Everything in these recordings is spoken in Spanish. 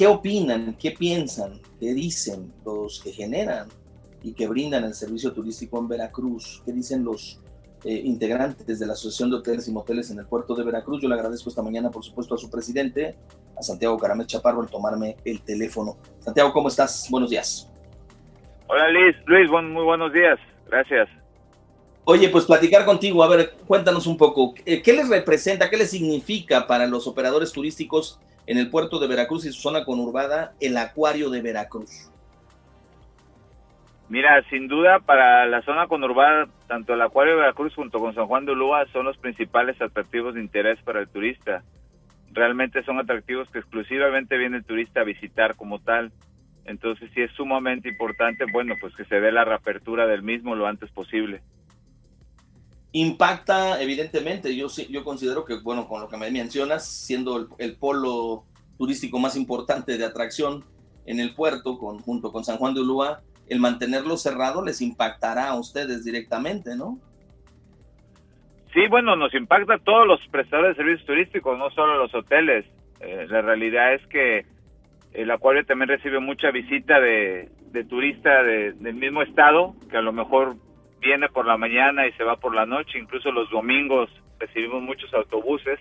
¿Qué opinan, qué piensan, qué dicen los que generan y que brindan el servicio turístico en Veracruz? ¿Qué dicen los eh, integrantes de la Asociación de Hoteles y Moteles en el puerto de Veracruz? Yo le agradezco esta mañana, por supuesto, a su presidente, a Santiago Caramel Chaparro, el tomarme el teléfono. Santiago, ¿cómo estás? Buenos días. Hola Luis, Luis, muy buenos días, gracias. Oye, pues platicar contigo, a ver, cuéntanos un poco, eh, ¿qué les representa, qué les significa para los operadores turísticos en el puerto de Veracruz y su zona conurbada el acuario de Veracruz? Mira, sin duda para la zona conurbada, tanto el acuario de Veracruz junto con San Juan de Ulúa son los principales atractivos de interés para el turista. Realmente son atractivos que exclusivamente viene el turista a visitar como tal. Entonces sí es sumamente importante, bueno, pues que se dé la reapertura del mismo lo antes posible. Impacta, evidentemente, yo, yo considero que, bueno, con lo que me mencionas, siendo el, polo turístico más importante de atracción en el puerto, con, junto con San Juan de Ulúa, el mantenerlo cerrado les impactará a ustedes directamente, ¿no? Sí, bueno, nos impacta a todos los prestadores de servicios turísticos, no solo los hoteles. Eh, la realidad es que el acuario también recibe mucha visita de, de turista del mismo estado, que a lo mejor viene por la mañana y se va por la noche, incluso los domingos recibimos muchos autobuses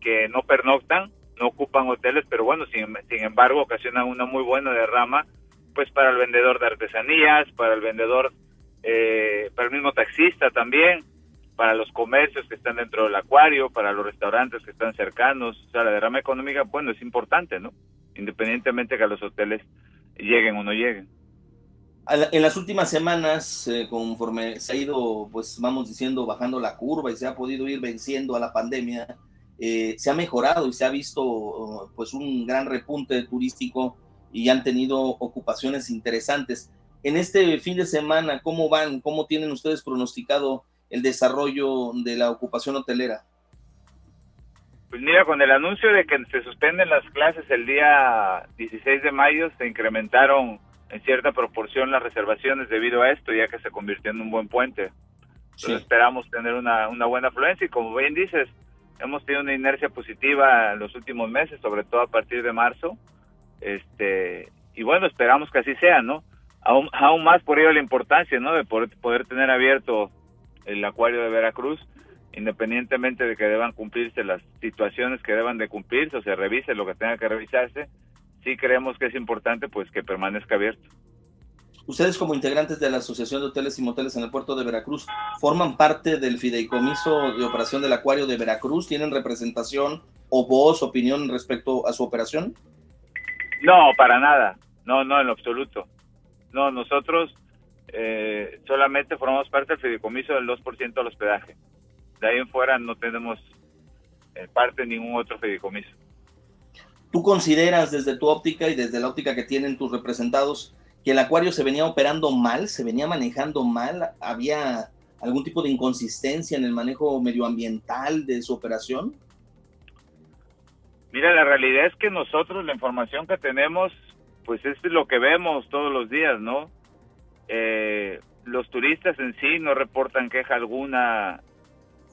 que no pernoctan, no ocupan hoteles, pero bueno, sin, sin embargo ocasionan una muy buena derrama, pues para el vendedor de artesanías, para el vendedor, eh, para el mismo taxista también, para los comercios que están dentro del acuario, para los restaurantes que están cercanos, o sea, la derrama económica, bueno, es importante, ¿no? Independientemente que a los hoteles lleguen o no lleguen en las últimas semanas, eh, conforme se ha ido, pues vamos diciendo, bajando la curva y se ha podido ir venciendo a la pandemia, eh, se ha mejorado y se ha visto pues un gran repunte turístico y han tenido ocupaciones interesantes. En este fin de semana, ¿cómo van? ¿Cómo tienen ustedes pronosticado el desarrollo de la ocupación hotelera? Pues mira, con el anuncio de que se suspenden las clases el día 16 de mayo, se incrementaron en cierta proporción las reservaciones debido a esto, ya que se convirtió en un buen puente. Entonces esperamos tener una, una buena afluencia y como bien dices, hemos tenido una inercia positiva en los últimos meses, sobre todo a partir de marzo. Este, y bueno, esperamos que así sea, ¿no? Aún, aún más por ello la importancia, ¿no? De poder, poder tener abierto el acuario de Veracruz, independientemente de que deban cumplirse las situaciones que deban de cumplirse o se revise lo que tenga que revisarse, sí creemos que es importante pues que permanezca abierto. Ustedes como integrantes de la Asociación de Hoteles y Moteles en el puerto de Veracruz, ¿forman parte del fideicomiso de operación del acuario de Veracruz? ¿Tienen representación o voz, opinión respecto a su operación? No, para nada. No, no, en lo absoluto. No, nosotros eh, solamente formamos parte del fideicomiso del 2% del hospedaje. De ahí en fuera no tenemos eh, parte de ningún otro fideicomiso. ¿Tú consideras desde tu óptica y desde la óptica que tienen tus representados que el acuario se venía operando mal, se venía manejando mal? ¿Había algún tipo de inconsistencia en el manejo medioambiental de su operación? Mira, la realidad es que nosotros la información que tenemos, pues es lo que vemos todos los días, ¿no? Eh, los turistas en sí no reportan queja alguna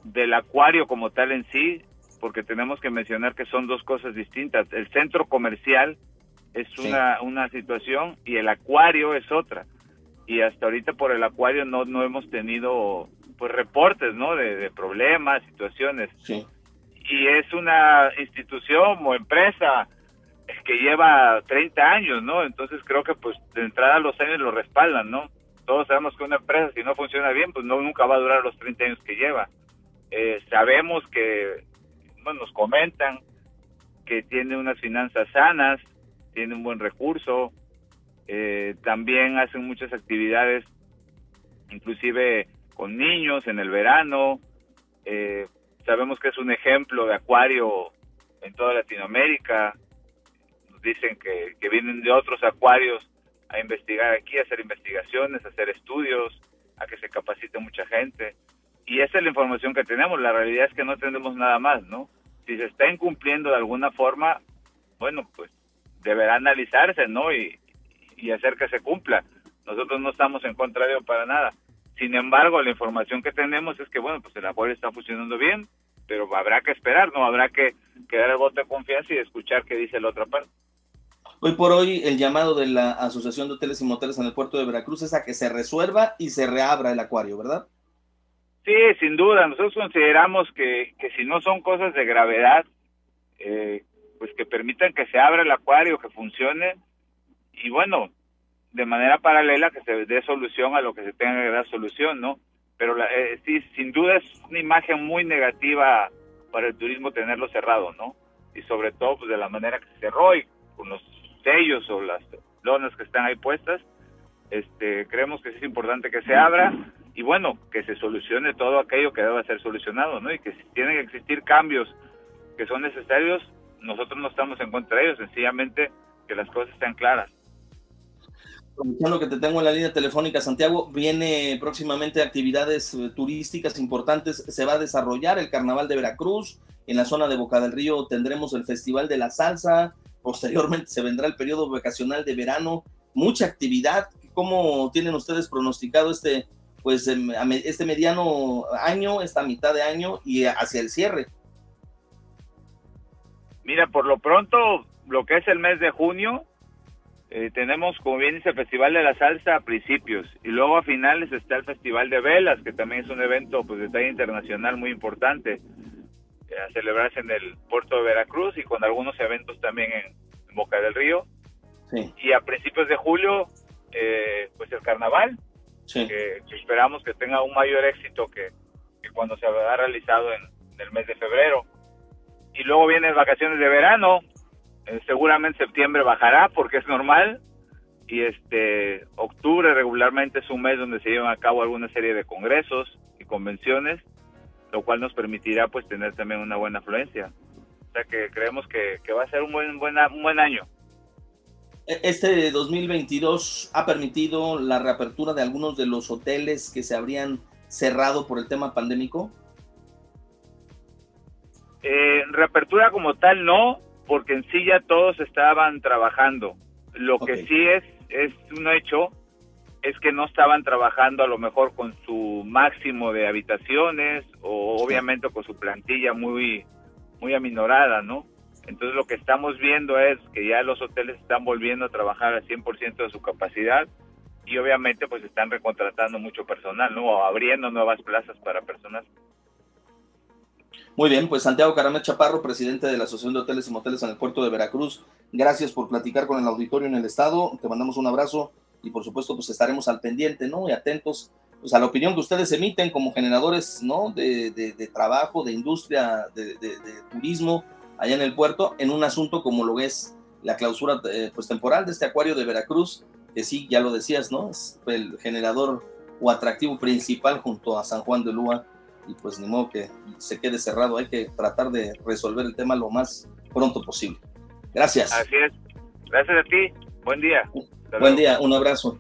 del acuario como tal en sí, porque tenemos que mencionar que son dos cosas distintas. El centro comercial es una, una situación y el acuario es otra. Y hasta ahorita por el acuario no, no hemos tenido pues reportes, ¿no? De, problemas, situaciones. Y es una institución o empresa que lleva 30 años, ¿no? Entonces creo que pues de entrada los años lo respaldan, ¿no? Todos sabemos que una empresa si no funciona bien, pues no nunca va a durar los 30 años que lleva. Eh, sabemos que nos comentan que tiene unas finanzas sanas, tiene un buen recurso, eh, también hacen muchas actividades, inclusive con niños en el verano. Eh, sabemos que es un ejemplo de acuario en toda Latinoamérica. Nos dicen que, que vienen de otros acuarios a investigar aquí, a hacer investigaciones, a hacer estudios, a que se capacite mucha gente y esa es la información que tenemos. La realidad es que no tenemos nada más, ¿no? Si se está incumpliendo de alguna forma, bueno, pues deberá analizarse, ¿no? Y, y hacer que se cumpla. Nosotros no estamos en contra de para nada. Sin embargo, la información que tenemos es que, bueno, pues el apoyo está funcionando bien, pero habrá que esperar, ¿no? Habrá que, que dar el voto de confianza y escuchar qué dice la otra parte. Hoy por hoy el llamado de la Asociación de Hoteles y Moteles en el puerto de Veracruz es a que se resuelva y se reabra el acuario, ¿verdad? Sí, sin duda. Nosotros consideramos que, que si no son cosas de gravedad, eh, pues que permitan que se abra el acuario, que funcione y bueno, de manera paralela que se dé solución a lo que se tenga que dar solución, ¿no? Pero eh, sí, sin duda es una imagen muy negativa para el turismo tenerlo cerrado, ¿no? Y sobre todo pues de la manera que se cerró y con los sellos o las lonas que están ahí puestas, este, creemos que es importante que se abra y bueno, que se solucione todo aquello que deba ser solucionado, ¿no? Y que si tienen que existir cambios que son necesarios, nosotros no estamos en contra de ellos, sencillamente que las cosas estén claras. Aprovechando que te tengo en la línea telefónica, Santiago, viene próximamente actividades eh, turísticas importantes. Se va a desarrollar el Carnaval de Veracruz. En la zona de Boca del Río tendremos el Festival de la Salsa. Posteriormente se vendrá el periodo vacacional de verano. Mucha actividad. ¿Cómo tienen ustedes pronosticado este, pues, este mediano año, esta mitad de año y hacia el cierre? Mira, por lo pronto, lo que es el mes de junio, eh, tenemos, como bien dice, el Festival de la Salsa a principios y luego a finales está el Festival de Velas, que también es un evento pues, de talla internacional muy importante eh, a celebrarse en el puerto de Veracruz y con algunos eventos también en, Boca del Río. Y a principios de julio, eh, pues el carnaval, que, esperamos que tenga un mayor éxito que, cuando se ha realizado en, el mes de febrero y luego vienen vacaciones de verano. Eh, seguramente septiembre bajará porque es normal y este octubre regularmente es un mes donde se llevan a cabo alguna serie de congresos y convenciones, lo cual nos permitirá pues tener también una buena afluencia. O sea que creemos que, va a ser un buen, buena, un buen año. E-, este 2022 ha permitido la reapertura de algunos de los hoteles que se habrían cerrado por el tema pandémico. Eh, reapertura como tal no, porque en sí ya todos estaban trabajando. Lo que sí es, es un hecho, es que no estaban trabajando a lo mejor con su máximo de habitaciones o obviamente con su plantilla muy, muy aminorada, ¿no? Entonces lo que estamos viendo es que ya los hoteles están volviendo a trabajar al 100% de su capacidad y obviamente pues están recontratando mucho personal, ¿no? O abriendo nuevas plazas para personas muy bien, pues Santiago Caramel Chaparro, presidente de la Asociación de Hoteles y Moteles en el puerto de Veracruz, gracias por platicar con el auditorio en el estado, te mandamos un abrazo y por supuesto pues estaremos al pendiente, ¿no? Y atentos pues, a la opinión que ustedes emiten como generadores, ¿no? De, de, trabajo, de industria, de, de, turismo allá en el puerto, en un asunto como lo es la clausura eh, pues temporal de este acuario de Veracruz, que sí, ya lo decías, ¿no? Es el generador o atractivo principal junto a San Juan de Lua y pues ni modo que se quede cerrado, hay que tratar de resolver el tema lo más pronto posible. Gracias. Así es. Gracias a ti. Buen día. Buen día, un abrazo.